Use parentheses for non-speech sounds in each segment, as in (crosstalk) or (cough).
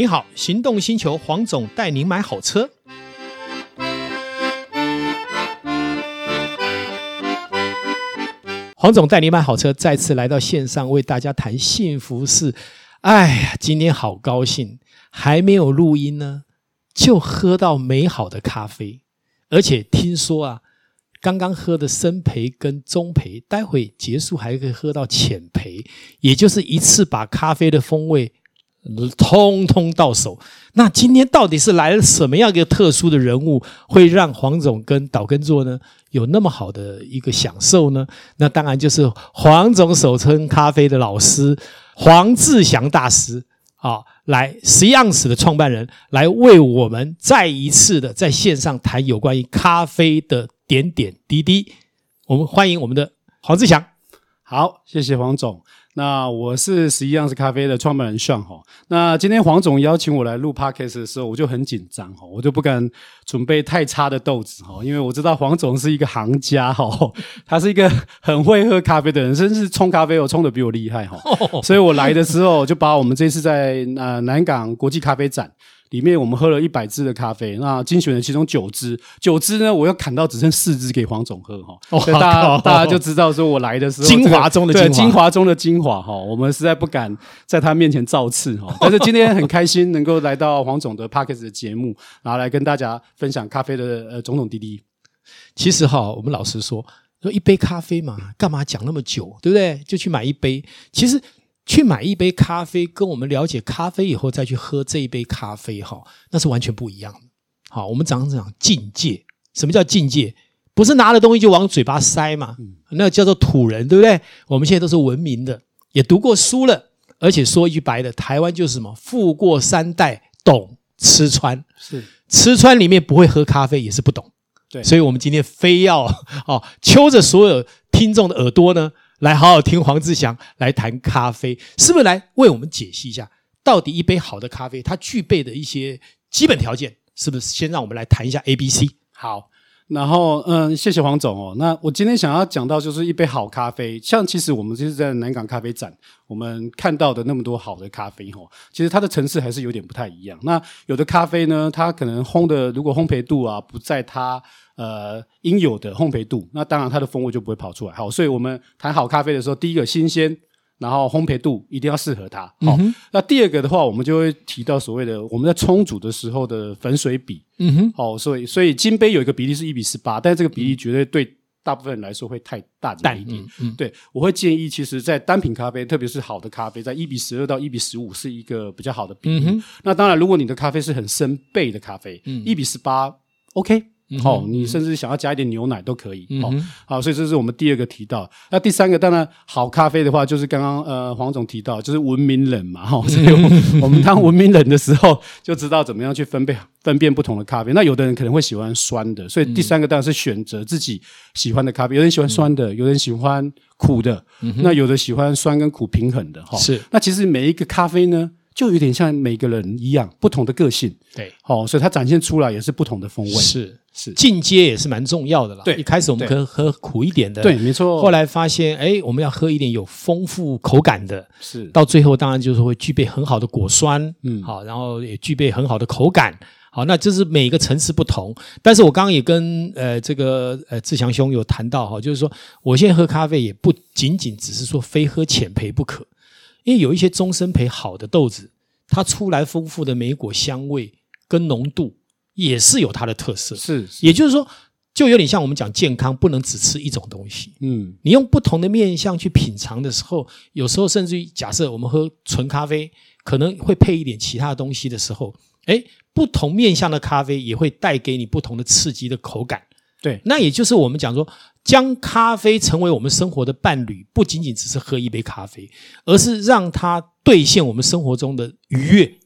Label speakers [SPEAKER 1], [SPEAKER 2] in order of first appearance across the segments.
[SPEAKER 1] 你好，行动星球黄总带您买好车。黄总带您买好车，再次来到线上为大家谈幸福事。哎呀，今天好高兴，还没有录音呢，就喝到美好的咖啡，而且听说啊，刚刚喝的深培跟中培，待会结束还可以喝到浅培，也就是一次把咖啡的风味。通通到手。那今天到底是来了什么样一个特殊的人物，会让黄总跟岛根座呢有那么好的一个享受呢？那当然就是黄总手冲咖啡的老师黄志祥大师啊，来十一盎司的创办人，来为我们再一次的在线上谈有关于咖啡的点点滴滴。我们欢迎我们的黄志祥。
[SPEAKER 2] 好，谢谢黄总。那我是十一盎司咖啡的创办人 Sean 哈。那今天黄总邀请我来录 Podcast 的时候，我就很紧张哈，我就不敢准备太差的豆子哈，因为我知道黄总是一个行家哈，(laughs) 他是一个很会喝咖啡的人，甚至冲咖啡我冲的比我厉害哈。(laughs) 所以我来的时候就把我们这次在呃南港国际咖啡展。里面我们喝了一百支的咖啡，那精选了其中九支，九支呢，我要砍到只剩四支给黄总喝哈，(laughs) 所以大家大家就知道说我来的时候 (laughs)
[SPEAKER 1] 精华中的精华，
[SPEAKER 2] 精华中的精华哈，我们实在不敢在他面前造次哈，(laughs) 但是今天很开心能够来到黄总的 Podcast 的节目，然后来跟大家分享咖啡的呃种种滴滴。
[SPEAKER 1] 其实哈，我们老实说，说一杯咖啡嘛，干嘛讲那么久，对不对？就去买一杯，其实。去买一杯咖啡，跟我们了解咖啡以后再去喝这一杯咖啡，哈，那是完全不一样的。好，我们讲讲境界。什么叫境界？不是拿了东西就往嘴巴塞嘛，那叫做土人，对不对？我们现在都是文明的，也读过书了，而且说一句白的，台湾就是什么？富过三代，懂吃穿。是吃穿里面不会喝咖啡，也是不懂。对，所以我们今天非要哦，揪着所有听众的耳朵呢。来好好听黄志祥来谈咖啡，是不是来为我们解析一下，到底一杯好的咖啡它具备的一些基本条件？是不是先让我们来谈一下 A、B、C？
[SPEAKER 2] 好，然后嗯，谢谢黄总哦。那我今天想要讲到就是一杯好咖啡，像其实我们就是在南港咖啡展，我们看到的那么多好的咖啡哦，其实它的层次还是有点不太一样。那有的咖啡呢，它可能烘的如果烘焙度啊不在它。呃，应有的烘焙度，那当然它的风味就不会跑出来。好，所以我们谈好咖啡的时候，第一个新鲜，然后烘焙度一定要适合它。好，嗯、那第二个的话，我们就会提到所谓的我们在冲煮的时候的粉水比。嗯哼，好，所以所以金杯有一个比例是一比十八，但这个比例绝对对大部分人来说会太大一点。嗯，嗯对，我会建议，其实，在单品咖啡，特别是好的咖啡，在一比十二到一比十五是一个比较好的比例。嗯，那当然，如果你的咖啡是很深焙的咖啡，嗯，一比十八，OK。哦，你甚至想要加一点牛奶都可以。哦，好，所以这是我们第二个提到。那第三个，当然好咖啡的话，就是刚刚呃黄总提到，就是文明人嘛，哈、哦。所以 (laughs) 我们当文明人的时候，就知道怎么样去分辨分辨不同的咖啡。那有的人可能会喜欢酸的，所以第三个当然是选择自己喜欢的咖啡。有人喜欢酸的，有人喜欢苦的，嗯、那有的喜欢酸跟苦平衡的，哈、哦。是。那其实每一个咖啡呢，就有点像每个人一样，不同的个性。对。好、哦，所以它展现出来也是不同的风味。是。是进阶也是蛮重要的啦。对，一开始我们可以喝苦一点的，对，没错。后来发现，哎，我们要喝一点有丰富口感的，是。到最后当然就是会具备很好的果酸，嗯，好，然后也具备很好的口感，好，那这是每个层次不同。但是我刚刚也跟呃这个呃志强兄有谈到哈，就是说我现在喝咖啡也不仅仅只是说非喝浅焙不可，因为有一些中深焙好的豆子，它出来丰富的莓果香味跟浓度。也是有它的特色，是，是，也就是说，就有点像我们讲健康，不能只吃一种东西。嗯，你用不同的面相去品尝的时候，有时候甚至于假设我们喝纯咖啡，可能会配一点其他东西的时候，哎，不同面相的咖啡也会带给你不同的刺激的口感。对，那也就是我们讲说，将咖啡成为我们生活的伴侣，不仅仅只是喝一杯咖啡，而是让它兑现我们生活中的愉悦、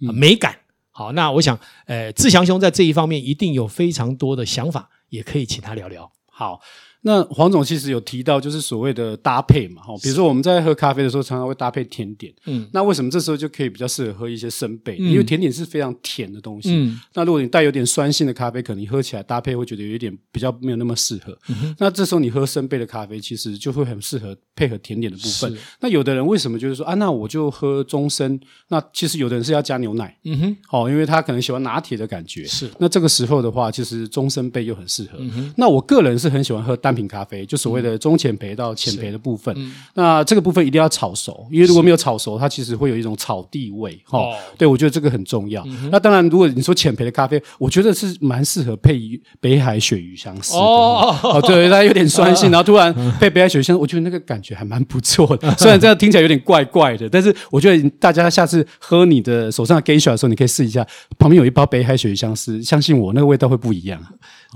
[SPEAKER 2] 嗯、美感。好，那我想，呃，志祥兄在这一方面一定有非常多的想法，也可以请他聊聊。好，那黄总其实有提到，就是所谓的搭配嘛，哈，比如说我们在喝咖啡的时候，常常会搭配甜点，嗯，那为什么这时候就可以比较适合喝一些生焙？嗯，因为甜点是非常甜的东西，嗯，那如果你带有点酸性的咖啡，可能你喝起来搭配会觉得有一点比较没有那么适合。嗯哼，那这时候你喝生焙的咖啡，其实就会很适合配合甜点的部分。那有的人为什么就是说啊，那我就喝中生？那其实有的人是要加牛奶，嗯哼，好，因为他可能喜欢拿铁的感觉。是，那这个时候的话，其实中生焙又很适合。嗯哼，那我个人是很喜欢喝单品咖啡，就所谓的中浅焙到浅焙的部分，嗯、那这个部分一定要炒熟，因为如果没有炒熟，它其实会有一种草地味。哈、哦，对，我觉得这个很重要。嗯、那当然，如果你说浅焙的咖啡，我觉得是蛮适合配北海鳕鱼香丝的。哦，哦，对，它有点酸性，(laughs) 然后突然配北海鳕鱼香，我觉得那个感觉还蛮不错的。(laughs) 虽然这样听起来有点怪怪的，但是我觉得大家下次喝你的手上的 Geisha 的时候，你可以试一下，旁边有一包北海鳕鱼香丝，相信我，那个味道会不一样。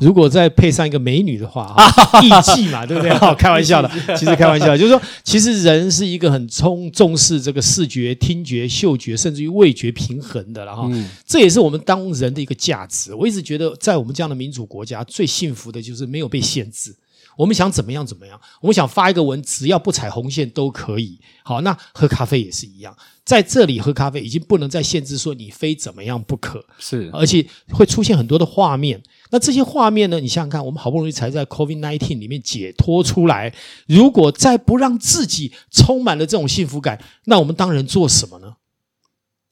[SPEAKER 1] 如果再配上一个美女的话，(laughs) 义气嘛，(laughs) 对不对？开玩笑的，(laughs) 其实开玩笑，就是说，其实人是一个很重重视这个视觉、听觉、嗅觉，甚至于味觉平衡的，然后，这也是我们当人的一个价值。我一直觉得，在我们这样的民主国家，最幸福的就是没有被限制。我们想怎么样怎么样，我们想发一个文，只要不踩红线都可以。好，那喝咖啡也是一样，在这里喝咖啡已经不能再限制说你非怎么样不可，是，而且会出现很多的画面。那这些画面呢？你想想看，我们好不容易才在 COVID-19 里面解脱出来，如果再不让自己充满了这种幸福感，那我们当人做什么呢？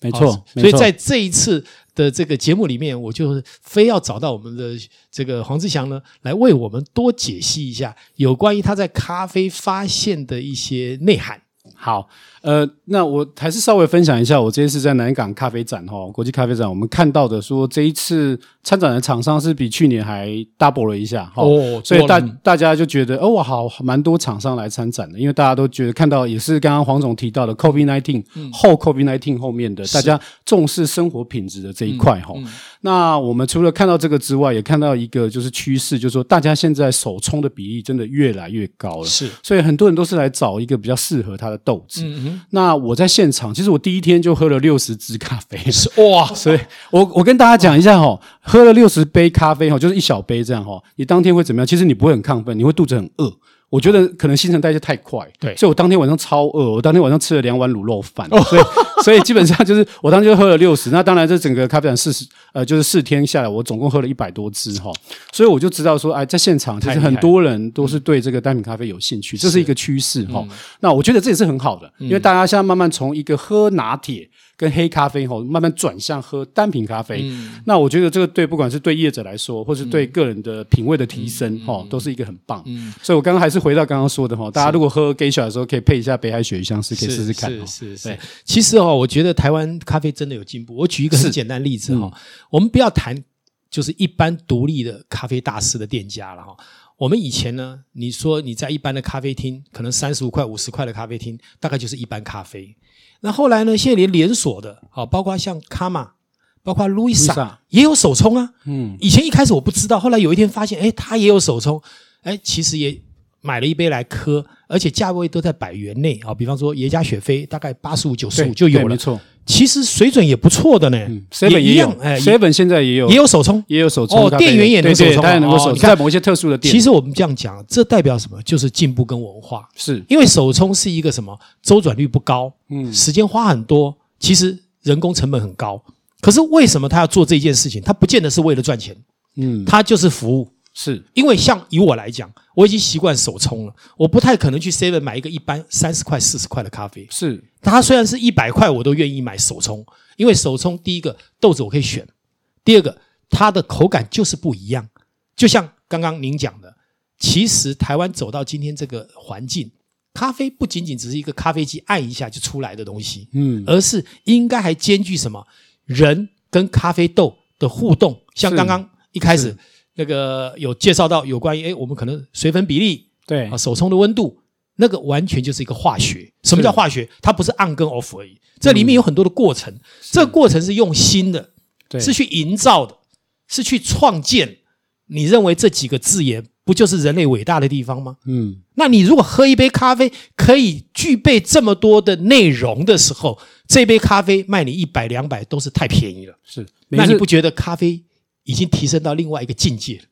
[SPEAKER 2] 没错，
[SPEAKER 1] 所以在这一次的这个节目里面，我就非要找到我们的这个黄志祥呢，来为我们多解析一下有关于他在咖啡发现的一些内涵。
[SPEAKER 2] 好。呃，那我还是稍微分享一下，我这一次在南港咖啡展哈，国际咖啡展，我们看到的说这一次参展的厂商是比去年还 double 了一下哈，哦，所以大大家就觉得哦，好，蛮多厂商来参展的，因为大家都觉得看到也是刚刚黄总提到的，COVID nineteen 后 COVID nineteen 后面的大家重视生活品质的这一块哈。那我们除了看到这个之外，也看到一个就是趋势，就是说大家现在手冲的比例真的越来越高了，是，所以很多人都是来找一个比较适合他的豆子。嗯那我在现场，其实我第一天就喝了六十支咖啡，(laughs) 哇！所以我我跟大家讲一下哈，喝了六十杯咖啡哈，就是一小杯这样哈，你当天会怎么样？其实你不会很亢奋，你会肚子很饿。我觉得可能新陈代谢太快，对，所以我当天晚上超饿，我当天晚上吃了两碗卤肉饭，所以 (laughs) 所以基本上就是我当天就喝了六十。那当然，这整个咖啡展四十呃，就是四天下来，我总共喝了一百多支哈，所以我就知道说，哎，在现场其实很多人都是对这个单品咖啡有兴趣，这是一个趋势哈。那我觉得这也是很好的，因为大家现在慢慢从一个喝拿铁。跟黑咖啡吼慢慢转向喝单品咖啡，嗯、那我觉得这个对不管是对业者来说，或是对个人的品味的提升，哈、嗯，都是一个很棒。嗯，所以我刚刚还是回到刚刚说的哈，大家如果喝 Geisha 的时候，可以配一下北海鳕鱼香是，可以试试看。是是是。对
[SPEAKER 1] 其实哦，我觉得台湾咖啡真的有进步。我举一个很简单例子哈，嗯、我们不要谈就是一般独立的咖啡大师的店家了哈。我们以前呢，你说你在一般的咖啡厅，可能三十五块、五十块的咖啡厅，大概就是一般咖啡。那后来呢？现在连连锁的，好，包括像卡玛，包括路易莎，也有手冲啊。嗯，以前一开始我不知道，后来有一天发现，哎，他也有手冲，哎，其实也买了一杯来喝，而且价位都在百元内啊。比方说耶加雪菲，大概八十五、九十五就有了，没错。其实水准也不错的呢。
[SPEAKER 2] seven 也有，哎，seven 现在也有，
[SPEAKER 1] 也有手冲，
[SPEAKER 2] 也有手冲。
[SPEAKER 1] 哦，店员也能手冲，
[SPEAKER 2] 当然能够手冲，在某一些特殊的店。
[SPEAKER 1] 其实我们这样讲，这代表什么？就是进步跟文化。是因为手冲是一个什么？周转率不高，嗯，时间花很多，其实人工成本很高。可是为什么他要做这件事情？他不见得是为了赚钱，嗯，他就是服务。是因为像以我来讲，我已经习惯手冲了，我不太可能去 Seven 买一个一般三十块、四十块的咖啡。是，它虽然是一百块，我都愿意买手冲，因为手冲第一个豆子我可以选，第二个它的口感就是不一样。就像刚刚您讲的，其实台湾走到今天这个环境，咖啡不仅仅只是一个咖啡机按一下就出来的东西，嗯，而是应该还兼具什么人跟咖啡豆的互动，像刚刚一开始。那个有介绍到有关于诶，我们可能水粉比例，对啊，手冲的温度，那个完全就是一个化学。什么叫化学？它不是 on 跟 off 而已，这里面有很多的过程。这个过程是用心的，是去营造的，是去创建。你认为这几个字眼不就是人类伟大的地方吗？嗯，那你如果喝一杯咖啡可以具备这么多的内容的时候，这杯咖啡卖你一百两百都是太便宜了。是，那你不觉得咖啡？已经提升到另外一个境界了。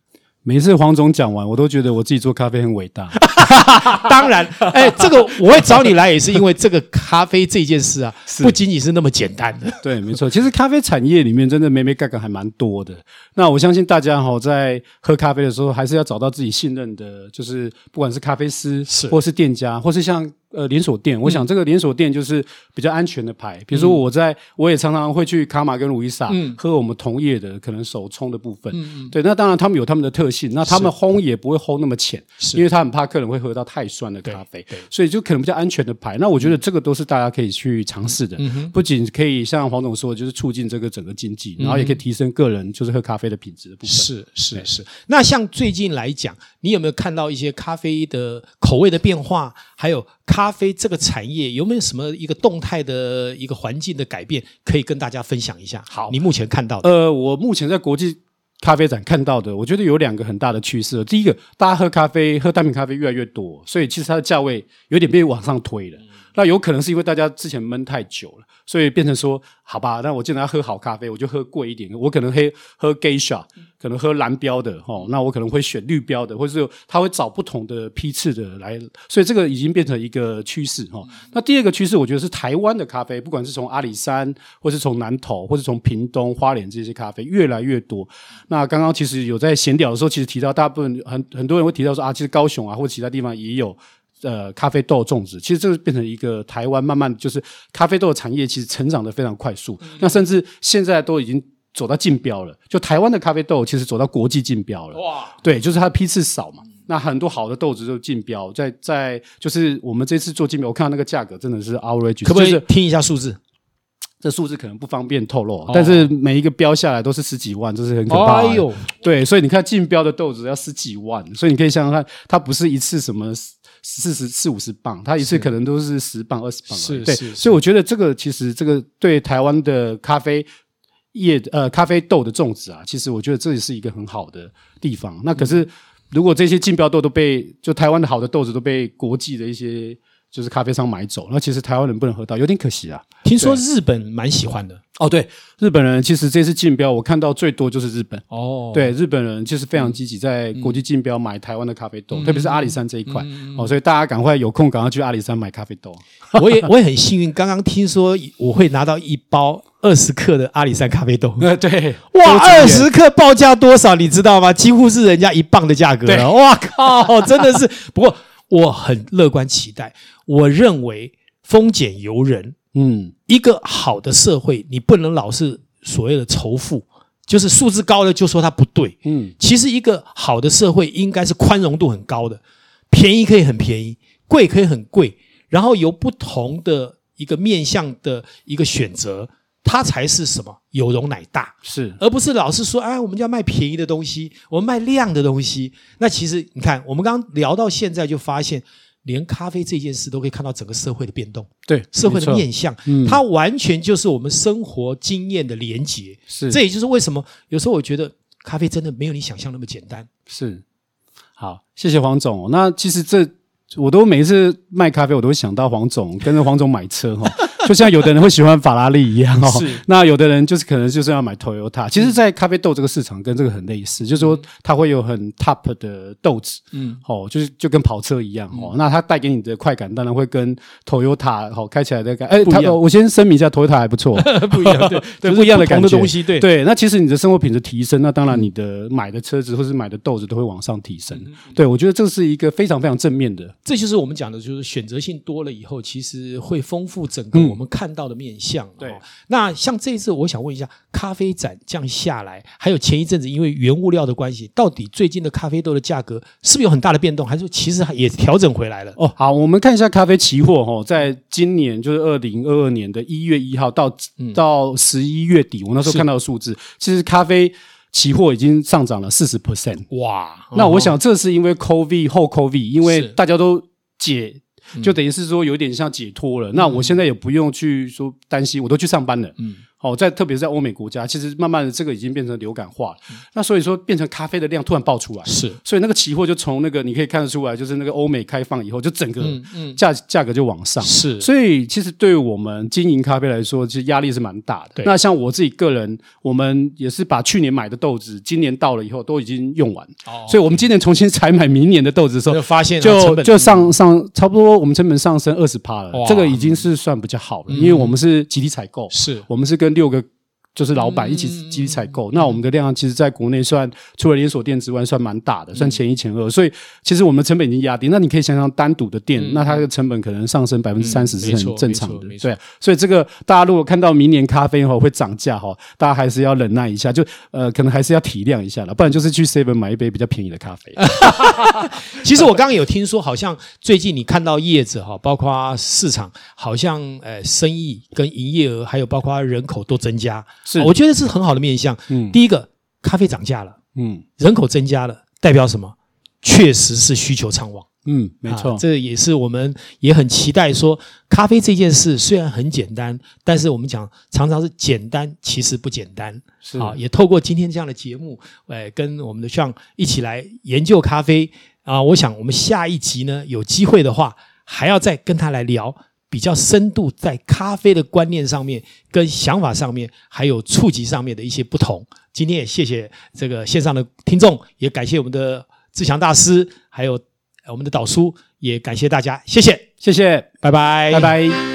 [SPEAKER 2] 每次黄总讲完，我都觉得我自己做咖啡很伟大。(laughs)
[SPEAKER 1] 当然，(laughs) 哎，这个我会找你来，也是因为这个咖啡这件事啊，不仅仅是那么简单的。(laughs)
[SPEAKER 2] 对，没错，其实咖啡产业里面真的眉眉角角还蛮多的。那我相信大家哈，在喝咖啡的时候，还是要找到自己信任的，就是不管是咖啡师，是或是店家，或是像。呃，连锁店，我想这个连锁店就是比较安全的牌。比如说，我在我也常常会去卡玛跟路易莎喝我们同业的可能手冲的部分。嗯，对，那当然他们有他们的特性，那他们烘也不会烘那么浅，因为他很怕客人会喝到太酸的咖啡，所以就可能比较安全的牌。那我觉得这个都是大家可以去尝试的，不仅可以像黄总说，就是促进这个整个经济，然后也可以提升个人就是喝咖啡的品质的部分。
[SPEAKER 1] 是是是。那像最近来讲，你有没有看到一些咖啡的口味的变化？还有咖啡这个产业有没有什么一个动态的一个环境的改变可以跟大家分享一下？好，你目前看到的。
[SPEAKER 2] 呃，我目前在国际咖啡展看到的，我觉得有两个很大的趋势。第一个，大家喝咖啡、喝单品咖啡越来越多，所以其实它的价位有点被往上推了。那有可能是因为大家之前闷太久了，所以变成说，好吧，那我既然要喝好咖啡，我就喝贵一点。我可能喝喝 Geisha。可能喝蓝标的哦，那我可能会选绿标的，或者是他会找不同的批次的来，所以这个已经变成一个趋势哦。那第二个趋势，我觉得是台湾的咖啡，不管是从阿里山，或是从南投，或是从屏东、花莲这些咖啡越来越多。那刚刚其实有在闲聊的时候，其实提到大部分很很多人会提到说啊，其实高雄啊或者其他地方也有呃咖啡豆种植，其实这个变成一个台湾慢慢就是咖啡豆的产业，其实成长的非常快速。那甚至现在都已经。走到竞标了，就台湾的咖啡豆其实走到国际竞标了。哇，对，就是它的批次少嘛，那很多好的豆子就竞标，在在就是我们这次做竞标，我看到那个价格真的是 outrageous，
[SPEAKER 1] 可不可以听一下数字？
[SPEAKER 2] 这数字可能不方便透露，但是每一个标下来都是十几万，这是很可怕的。哎呦，对，所以你看竞标的豆子要十几万，所以你可以想想看，它不是一次什么四十四五十磅，它一次可能都是十磅二十磅。是，对，所以我觉得这个其实这个对台湾的咖啡。叶呃，咖啡豆的种植啊，其实我觉得这也是一个很好的地方。那可是，如果这些竞标豆都被就台湾的好的豆子都被国际的一些就是咖啡商买走，那其实台湾人不能喝到，有点可惜啊。
[SPEAKER 1] 听说日本蛮喜欢的
[SPEAKER 2] 哦，对，日本人其实这次竞标我看到最多就是日本哦，对，日本人其实非常积极在国际竞标买台湾的咖啡豆，嗯、特别是阿里山这一块、嗯、哦，所以大家赶快有空赶快去阿里山买咖啡豆。(laughs)
[SPEAKER 1] 我也我也很幸运，刚刚听说我会拿到一包。二十克的阿里山咖啡豆，(laughs)
[SPEAKER 2] 呃，对，
[SPEAKER 1] 哇，二十克报价多少？你知道吗？几乎是人家一磅的价格了。哇靠，真的是。不过我很乐观期待，我认为丰俭由人。嗯，一个好的社会，你不能老是所谓的仇富，就是素质高了就说它不对。嗯，其实一个好的社会应该是宽容度很高的，便宜可以很便宜，贵可以很贵，然后有不同的一个面向的一个选择。它才是什么有容乃大，
[SPEAKER 2] 是，
[SPEAKER 1] 而不是老是说，哎，我们就要卖便宜的东西，我们卖量的东西。那其实你看，我们刚刚聊到现在，就发现连咖啡这件事都可以看到整个社会的变动，
[SPEAKER 2] 对，
[SPEAKER 1] 社会的面向，嗯，它完全就是我们生活经验的连结。是，这也就是为什么有时候我觉得咖啡真的没有你想象那么简单。
[SPEAKER 2] 是，好，谢谢黄总。那其实这我都每一次卖咖啡，我都会想到黄总，跟着黄总买车哈。(laughs) 就像有的人会喜欢法拉利一样哦，是。那有的人就是可能就是要买 Toyota。其实，在咖啡豆这个市场跟这个很类似，就是说它会有很 top 的豆子，嗯，哦，就是就跟跑车一样哦。那它带给你的快感当然会跟 Toyota 哦开起来的感，哎，它我先声明一下，Toyota 还不错，(laughs)
[SPEAKER 1] 不一样，对，(laughs) 对，不一样的感觉的东西，对对。那其实你的生活品质提升，那当然你的买的车子或是买的豆子都会往上提升。对，我觉得这是一个非常非常正面的。这就是我们讲的，就是选择性多了以后，其实会丰富整个我们看到的面相。对，那像这一次，我想问一下，咖啡展这样下来，还有前一阵子因为原物料的关系，到底最近的咖啡豆的价格是不是有很大的变动，还是说其实也调整回来了？
[SPEAKER 2] 哦，好，我们看一下咖啡期货哈，在今年就是二零二二年的一月一号到到十一月底，我那时候看到的数字，其实咖啡期货已经上涨了四十 percent。哇，那我想这是因为 COVID 后 COVID，因为大家都解。就等于是说有点像解脱了，嗯、那我现在也不用去说担心，我都去上班了。嗯，哦，在特别是在欧美国家，其实慢慢的这个已经变成流感化了。嗯、那所以说，变成咖啡的量突然爆出来，
[SPEAKER 1] 是，
[SPEAKER 2] 所以那个期货就从那个你可以看得出来，就是那个欧美开放以后，就整个价
[SPEAKER 1] 嗯嗯
[SPEAKER 2] 价格就往上。
[SPEAKER 1] 是，
[SPEAKER 2] 所以其实对于我们经营咖啡来说，其实压力是蛮大的。
[SPEAKER 1] 对，
[SPEAKER 2] 那像我自己个人，我们也是把去年买的豆子，今年到了以后都已经用完。哦，所以我们今年重新采买明年的豆子的时候，
[SPEAKER 1] 就发现
[SPEAKER 2] 就就上上差不多，我们成本上升二十趴了。这个已经是算比较好了，因为我们是集体采购，
[SPEAKER 1] 是
[SPEAKER 2] 我们是跟六个。就是老板一起集体采购，嗯、那我们的量其实在国内算除了连锁店之外算蛮大的，算前一前二，所以其实我们成本已经压低。那你可以想想单独的店，嗯、那它的成本可能上升百分之三十是很正常的，对。所以这个大家如果看到明年咖啡哈会涨价哈，大家还是要忍耐一下，就呃可能还是要体谅一下了，不然就是去 Seven 买一杯比较便宜的咖啡。(laughs)
[SPEAKER 1] 其实我刚刚有听说，好像最近你看到叶子哈，包括市场好像呃生意跟营业额还有包括人口都增加，是我觉得是很。好的面向，嗯，第一个，咖啡涨价了，嗯，人口增加了，代表什么？确实是需求畅旺，
[SPEAKER 2] 嗯，没错，
[SPEAKER 1] 啊，这也是我们也很期待说，咖啡这件事虽然很简单，但是我们讲常常是简单，其实不简单，是啊，也透过今天这样的节目，哎，跟我们的 Sean 一起来研究咖啡啊，我想我们下一集呢，有机会的话，还要再跟他来聊。比较深度在咖啡的观念上面、跟想法上面，还有触及上面的一些不同。今天也谢谢这个线上的听众，也感谢我们的志强大师，还有我们的导叔，也感谢大家，谢谢，
[SPEAKER 2] 谢谢，
[SPEAKER 1] 拜拜，
[SPEAKER 2] 拜拜。